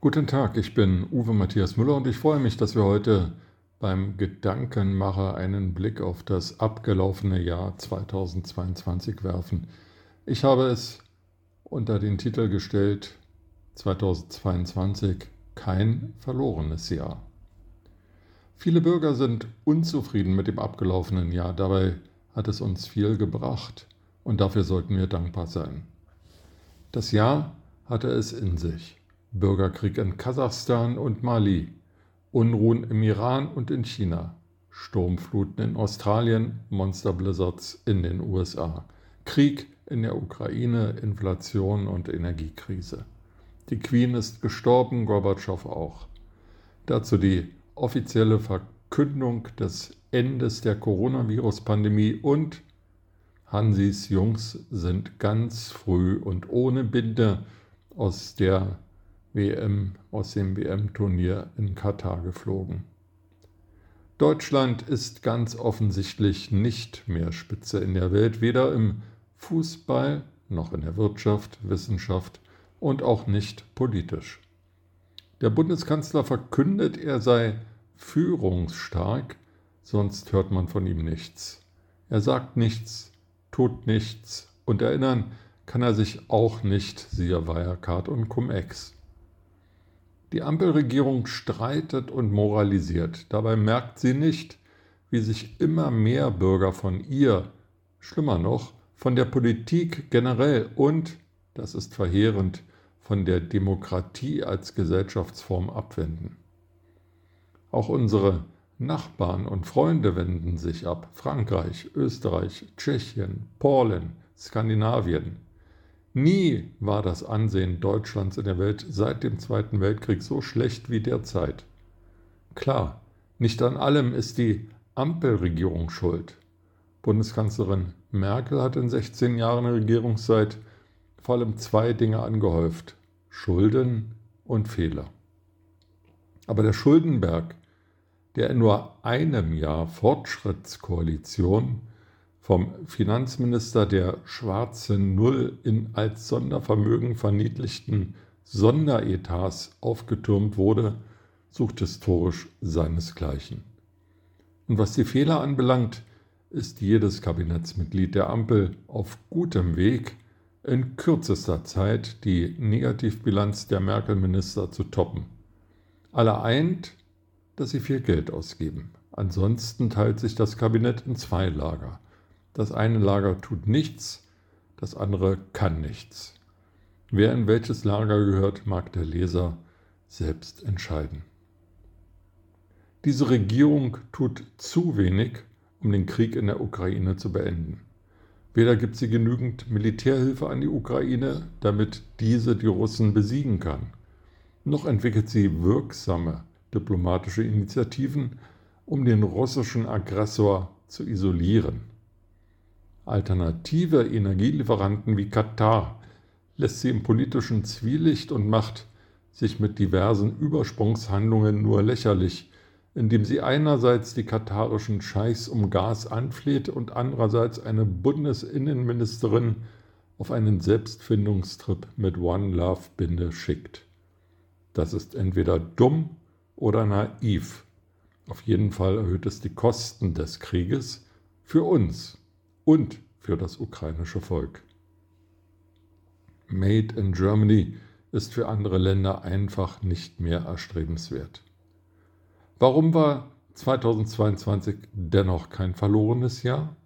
Guten Tag, ich bin Uwe Matthias Müller und ich freue mich, dass wir heute beim Gedankenmacher einen Blick auf das abgelaufene Jahr 2022 werfen. Ich habe es unter den Titel gestellt 2022 kein verlorenes Jahr. Viele Bürger sind unzufrieden mit dem abgelaufenen Jahr, dabei hat es uns viel gebracht und dafür sollten wir dankbar sein. Das Jahr hatte es in sich. Bürgerkrieg in Kasachstan und Mali, Unruhen im Iran und in China, Sturmfluten in Australien, Monsterblizzards in den USA, Krieg in der Ukraine, Inflation und Energiekrise. Die Queen ist gestorben, Gorbatschow auch. Dazu die offizielle Verkündung des Endes der Coronavirus-Pandemie und Hansis Jungs sind ganz früh und ohne Binde aus der WM, aus dem WM-Turnier in Katar geflogen. Deutschland ist ganz offensichtlich nicht mehr Spitze in der Welt, weder im Fußball noch in der Wirtschaft, Wissenschaft und auch nicht politisch. Der Bundeskanzler verkündet, er sei führungsstark, sonst hört man von ihm nichts. Er sagt nichts, tut nichts und erinnern kann er sich auch nicht, siehe Wirecard und Cum-Ex. Die Ampelregierung streitet und moralisiert. Dabei merkt sie nicht, wie sich immer mehr Bürger von ihr, schlimmer noch, von der Politik generell und, das ist verheerend, von der Demokratie als Gesellschaftsform abwenden. Auch unsere Nachbarn und Freunde wenden sich ab. Frankreich, Österreich, Tschechien, Polen, Skandinavien. Nie war das Ansehen Deutschlands in der Welt seit dem Zweiten Weltkrieg so schlecht wie derzeit. Klar, nicht an allem ist die Ampelregierung schuld. Bundeskanzlerin Merkel hat in 16 Jahren Regierungszeit vor allem zwei Dinge angehäuft. Schulden und Fehler. Aber der Schuldenberg, der in nur einem Jahr Fortschrittskoalition vom Finanzminister der schwarzen Null in als Sondervermögen verniedlichten Sonderetats aufgetürmt wurde, sucht historisch seinesgleichen. Und was die Fehler anbelangt, ist jedes Kabinettsmitglied der Ampel auf gutem Weg, in kürzester Zeit die Negativbilanz der Merkel-Minister zu toppen. Alle eint, dass sie viel Geld ausgeben. Ansonsten teilt sich das Kabinett in zwei Lager. Das eine Lager tut nichts, das andere kann nichts. Wer in welches Lager gehört, mag der Leser selbst entscheiden. Diese Regierung tut zu wenig, um den Krieg in der Ukraine zu beenden. Weder gibt sie genügend Militärhilfe an die Ukraine, damit diese die Russen besiegen kann, noch entwickelt sie wirksame diplomatische Initiativen, um den russischen Aggressor zu isolieren. Alternative Energielieferanten wie Katar lässt sie im politischen Zwielicht und macht sich mit diversen Übersprungshandlungen nur lächerlich, indem sie einerseits die katarischen Scheichs um Gas anfleht und andererseits eine Bundesinnenministerin auf einen Selbstfindungstrip mit One Love Binde schickt. Das ist entweder dumm oder naiv. Auf jeden Fall erhöht es die Kosten des Krieges für uns und für das ukrainische Volk. Made in Germany ist für andere Länder einfach nicht mehr erstrebenswert. Warum war 2022 dennoch kein verlorenes Jahr?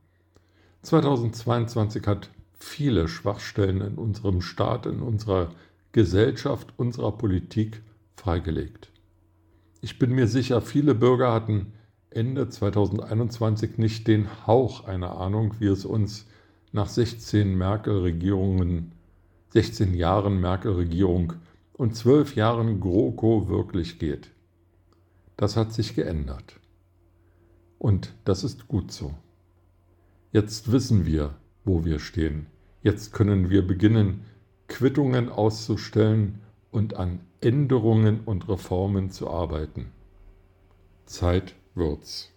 2022 hat viele Schwachstellen in unserem Staat, in unserer Gesellschaft, unserer Politik freigelegt. Ich bin mir sicher, viele Bürger hatten Ende 2021 nicht den Hauch einer Ahnung, wie es uns nach 16 Merkel-Regierungen, 16 Jahren Merkel-Regierung und 12 Jahren GroKo wirklich geht. Das hat sich geändert. Und das ist gut so. Jetzt wissen wir, wo wir stehen. Jetzt können wir beginnen, Quittungen auszustellen und an Änderungen und Reformen zu arbeiten. Zeit wird's.